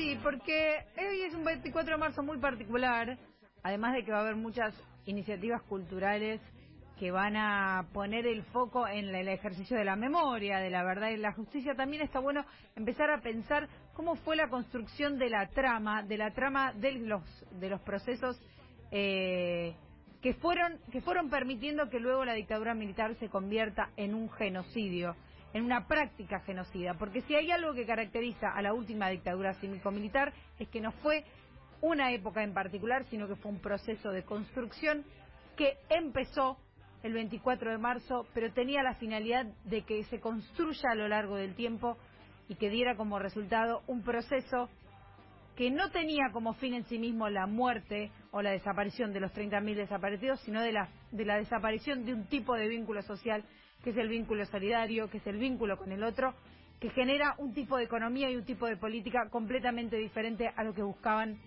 Sí, porque hoy es un 24 de marzo muy particular, además de que va a haber muchas iniciativas culturales que van a poner el foco en el ejercicio de la memoria, de la verdad y la justicia, también está bueno empezar a pensar cómo fue la construcción de la trama, de la trama de los, de los procesos eh, que fueron, que fueron permitiendo que luego la dictadura militar se convierta en un genocidio, en una práctica genocida. Porque si hay algo que caracteriza a la última dictadura cívico-militar es que no fue una época en particular, sino que fue un proceso de construcción que empezó el 24 de marzo, pero tenía la finalidad de que se construya a lo largo del tiempo y que diera como resultado un proceso que no tenía como fin en sí mismo la muerte o la desaparición de los 30.000 desaparecidos, sino de la, de la desaparición de un tipo de vínculo social, que es el vínculo solidario, que es el vínculo con el otro, que genera un tipo de economía y un tipo de política completamente diferente a lo que buscaban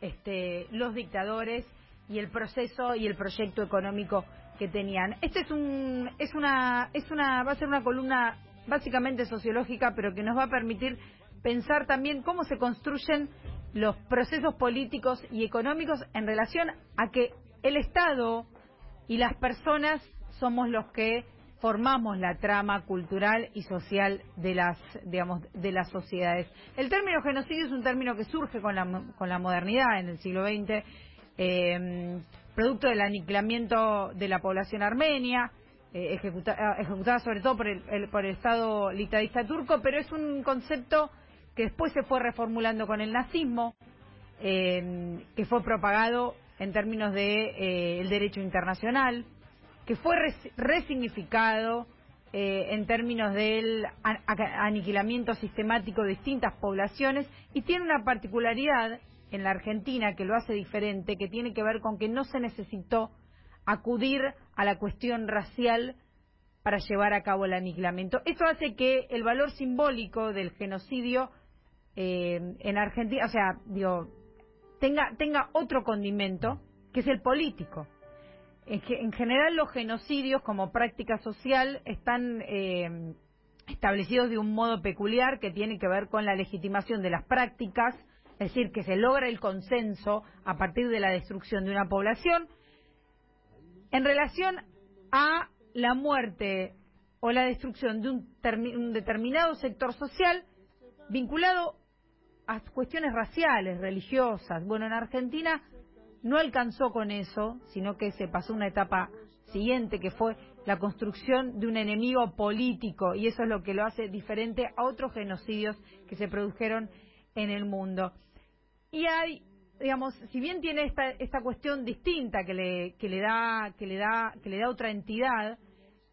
este, los dictadores y el proceso y el proyecto económico que tenían. Este es un, es una, es una, va a ser una columna básicamente sociológica, pero que nos va a permitir pensar también cómo se construyen los procesos políticos y económicos en relación a que el Estado y las personas somos los que formamos la trama cultural y social de las digamos de las sociedades. El término genocidio es un término que surge con la con la modernidad en el siglo XX, eh, producto del aniquilamiento de la población armenia, eh, ejecutada sobre todo por el, por el Estado litadista turco, pero es un concepto que después se fue reformulando con el nazismo, eh, que fue propagado en términos de eh, el derecho internacional, que fue resignificado eh, en términos del aniquilamiento sistemático de distintas poblaciones y tiene una particularidad en la Argentina que lo hace diferente, que tiene que ver con que no se necesitó acudir a la cuestión racial para llevar a cabo el aniquilamiento. Eso hace que el valor simbólico del genocidio eh, en Argentina, o sea, digo, tenga, tenga otro condimento, que es el político. En, en general los genocidios como práctica social están eh, establecidos de un modo peculiar que tiene que ver con la legitimación de las prácticas, es decir, que se logra el consenso a partir de la destrucción de una población, en relación a la muerte o la destrucción de un, un determinado sector social vinculado a cuestiones raciales, religiosas. Bueno, en Argentina no alcanzó con eso, sino que se pasó una etapa siguiente, que fue la construcción de un enemigo político, y eso es lo que lo hace diferente a otros genocidios que se produjeron en el mundo. Y hay, digamos, si bien tiene esta, esta cuestión distinta que le, que le da, que le da, que le da otra entidad,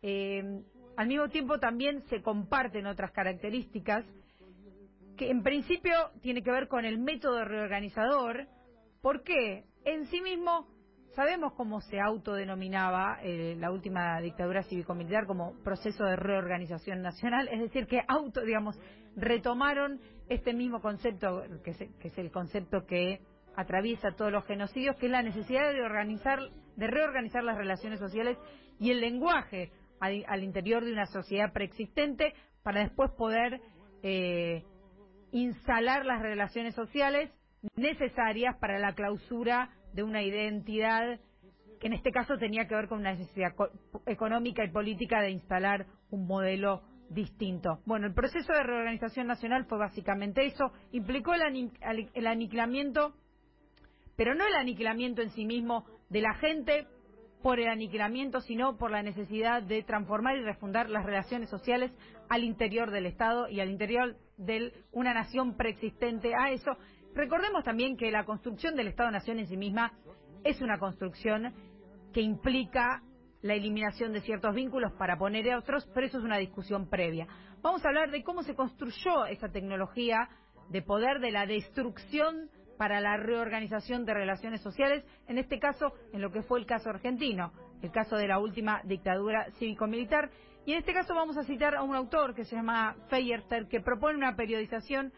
eh, al mismo tiempo también se comparten otras características que en principio tiene que ver con el método reorganizador. ¿Por qué? En sí mismo sabemos cómo se autodenominaba eh, la última dictadura cívico-militar como proceso de reorganización nacional, es decir, que auto, digamos, retomaron este mismo concepto, que es, el concepto que atraviesa todos los genocidios, que es la necesidad de organizar, de reorganizar las relaciones sociales y el lenguaje al, interior de una sociedad preexistente para después poder eh, instalar las relaciones sociales necesarias para la clausura de una identidad que en este caso tenía que ver con una necesidad económica y política de instalar un modelo distinto. Bueno, el proceso de reorganización nacional fue básicamente eso, implicó el, aniquilamiento, pero no el aniquilamiento en sí mismo de la gente por el aniquilamiento, sino por la necesidad de transformar y refundar las relaciones sociales al interior del Estado y al interior de una nación preexistente a eso. Recordemos también que la construcción del Estado-Nación en sí misma es una construcción que implica la eliminación de ciertos vínculos para poner a otros, pero eso es una discusión previa. Vamos a hablar de cómo se construyó esa tecnología de poder de la destrucción para la reorganización de relaciones sociales, en este caso, en lo que fue el caso argentino, el caso de la última dictadura cívico-militar. Y en este caso vamos a citar a un autor que se llama Feyerster, que propone una periodización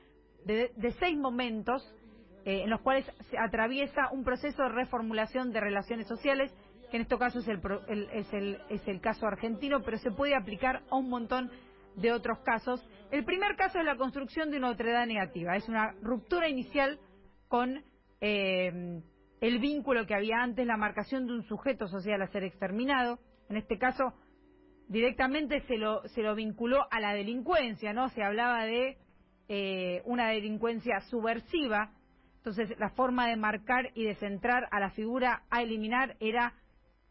de, seis momentos eh, en los cuales se atraviesa un proceso de reformulación de relaciones sociales, que en este caso es el, es, el, es el caso argentino, pero se puede aplicar a un montón de otros casos. El primer caso es la construcción de una otredad negativa. Es una ruptura inicial con eh, el vínculo que había antes, la marcación de un sujeto social a ser exterminado. En este caso, directamente se lo, se lo vinculó a la delincuencia, ¿no? Se hablaba de eh, una delincuencia subversiva. Entonces, la forma de marcar y de centrar a la figura a eliminar era,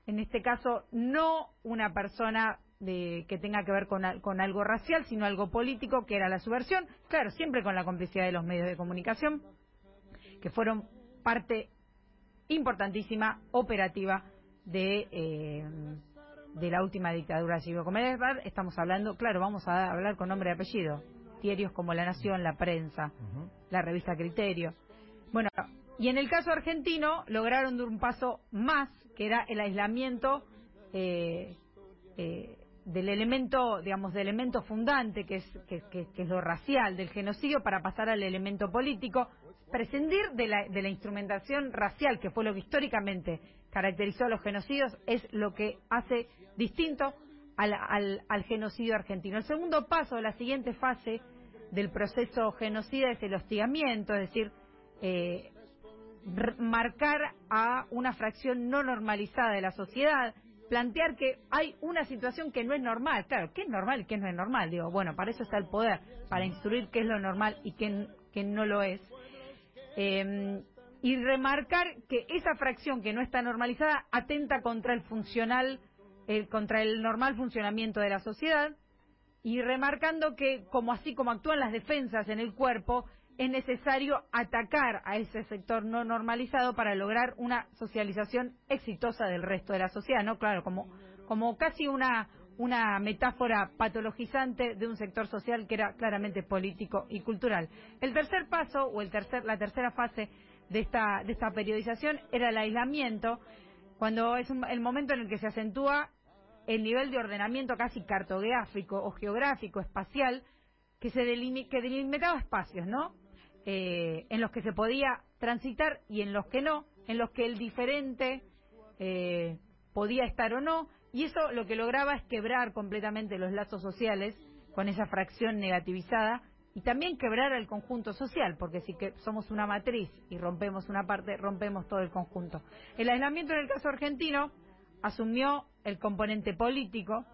en este caso, no una persona de, que tenga que ver con, con algo racial, sino algo político, que era la subversión. Claro, siempre con la complicidad de los medios de comunicación, que fueron parte importantísima, operativa, de, eh, de la última dictadura cívico-militar. Estamos hablando, claro, vamos a hablar con nombre y apellido. Diarios como La Nación, La Prensa, la revista Criterio. Bueno, y en el caso argentino lograron dar un paso más, que era el aislamiento eh, eh, del elemento, digamos, del elemento fundante, que es, que, que, es lo racial, del genocidio, para pasar al elemento político, prescindir de la, de la instrumentación racial, que fue lo que históricamente caracterizó a los genocidios, es lo que hace distinto al, al, genocidio argentino. El segundo paso, la siguiente fase del proceso genocida es el hostigamiento, es decir, eh, marcar a una fracción no normalizada de la sociedad, plantear que hay una situación que no es normal. Claro, ¿qué es normal y qué no es normal? Digo, bueno, para eso está el poder, para instruir qué es lo normal y qué, no lo es. Eh, y remarcar que esa fracción que no está normalizada atenta contra el funcional, eh, contra el normal funcionamiento de la sociedad y remarcando que como así como actúan las defensas en el cuerpo, es necesario atacar a ese sector no normalizado para lograr una socialización exitosa del resto de la sociedad, ¿no? Claro, como, como casi una, una metáfora patologizante de un sector social que era claramente político y cultural. El tercer paso, o el tercer, la tercera fase de esta, de esta periodización era el aislamiento, cuando es el momento en el que se acentúa el nivel de ordenamiento casi cartográfico o geográfico, espacial, que se delimitaba espacios, ¿no? Eh, en los que se podía transitar y en los que no, en los que el diferente eh, podía estar o no, y eso lo que lograba es quebrar completamente los lazos sociales con esa fracción negativizada y también quebrar el conjunto social, porque si que somos una matriz y rompemos una parte, rompemos todo el conjunto. El aislamiento en el caso argentino asumió el componente político,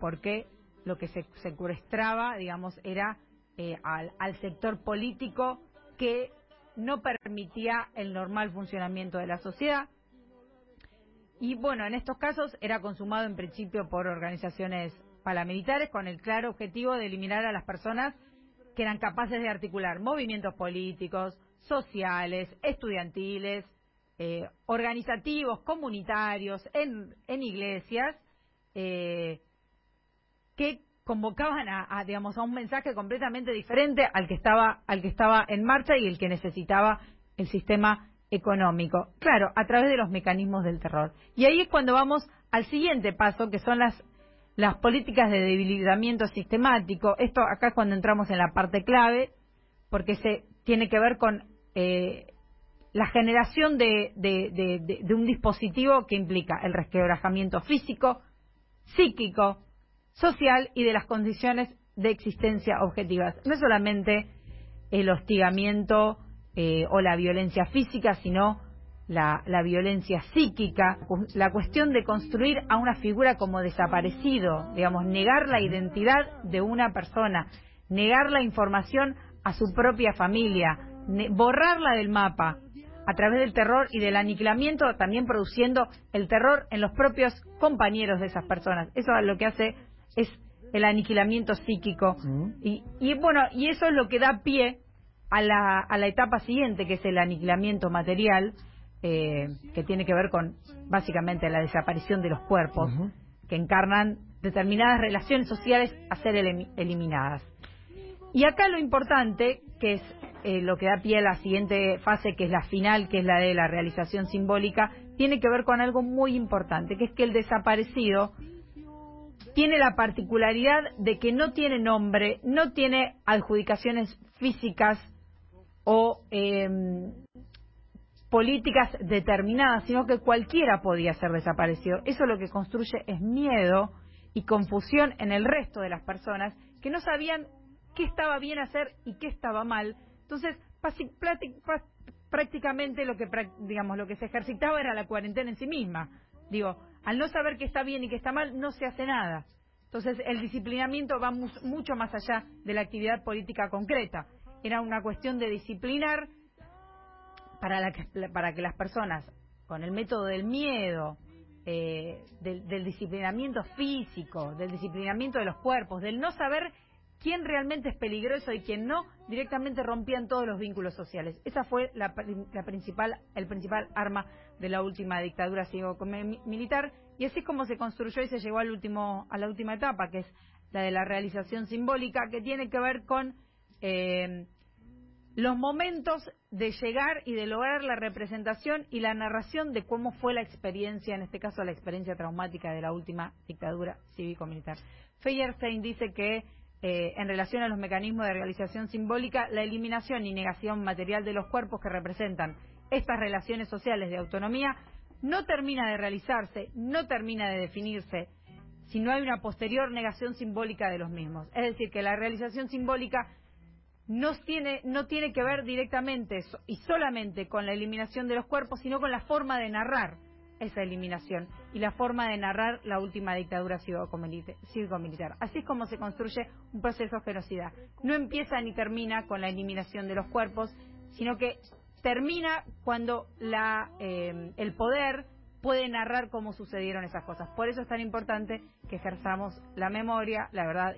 porque lo que se secuestraba, digamos, era eh, al, al sector político que no permitía el normal funcionamiento de la sociedad. Y bueno, en estos casos era consumado en principio por organizaciones paramilitares con el claro objetivo de eliminar a las personas que eran capaces de articular movimientos políticos, sociales, estudiantiles, eh, organizativos, comunitarios, en, en iglesias, eh, que convocaban a, digamos a un mensaje completamente diferente al que estaba al que estaba en marcha y el que necesitaba el sistema económico. Claro a través de los mecanismos del terror. Y ahí es cuando vamos al siguiente paso que son las las políticas de debilitamiento sistemático. Esto acá es cuando entramos en la parte clave porque se tiene que ver con eh, la generación de, de, un dispositivo que implica el resquebrajamiento físico psíquico social y de las condiciones de existencia objetivas. No es solamente el hostigamiento eh, o la violencia física, sino la, la, violencia psíquica, la cuestión de construir a una figura como desaparecido, digamos, negar la identidad de una persona, negar la información a su propia familia, borrarla del mapa a través del terror y del aniquilamiento, también produciendo el terror en los propios compañeros de esas personas. Eso es lo que hace es el aniquilamiento psíquico. Mm. Y, y, bueno, y eso es lo que da pie a la, a la etapa siguiente, que es el aniquilamiento material, eh, que tiene que ver con básicamente la desaparición de los cuerpos, que encarnan determinadas relaciones sociales a ser eliminadas. Y acá lo importante, que es eh, lo que da pie a la siguiente fase, que es la final, que es la de la realización simbólica, tiene que ver con algo muy importante, que es que el desaparecido tiene la particularidad de que no tiene nombre, no tiene adjudicaciones físicas o em, políticas determinadas, sino que cualquiera podía ser desaparecido. Eso lo que construye es miedo y confusión en el resto de las personas que no sabían qué estaba bien hacer y qué estaba mal. Entonces, prácticamente lo que digamos lo que se ejercitaba era la cuarentena en sí misma. Digo, al no saber qué está bien y qué está mal, no se hace nada. Entonces, el disciplinamiento va mucho más allá de la actividad política concreta. Era una cuestión de disciplinar para, la que, para que las personas, con el método del miedo, eh, del, del disciplinamiento físico, del disciplinamiento de los cuerpos, del no saber quién realmente es peligroso y quién no, directamente rompían todos los vínculos sociales. Esa fue la, principal, el principal arma de la última dictadura cívico-militar y así es como se construyó y se llegó al último, a la última etapa, que es la de la realización simbólica, que tiene que ver con eh, los momentos de llegar y de lograr la representación y la narración de cómo fue la experiencia, en este caso la experiencia traumática de la última dictadura cívico-militar. Feyerstein dice que eh, en relación a los mecanismos de realización simbólica, la eliminación y negación material de los cuerpos que representan estas relaciones sociales de autonomía no termina de realizarse, no termina de definirse, si no hay una posterior negación simbólica de los mismos. Es decir, que la realización simbólica no tiene, no tiene que ver directamente y solamente con la eliminación de los cuerpos, sino con la forma de narrar esa eliminación y la forma de narrar la última dictadura cívico-militar. Así es como se construye un proceso genocida. No empieza ni termina con la eliminación de los cuerpos, sino que termina cuando la, eh, el poder puede narrar cómo sucedieron esas cosas. Por eso es tan importante que ejerzamos la memoria, la verdad.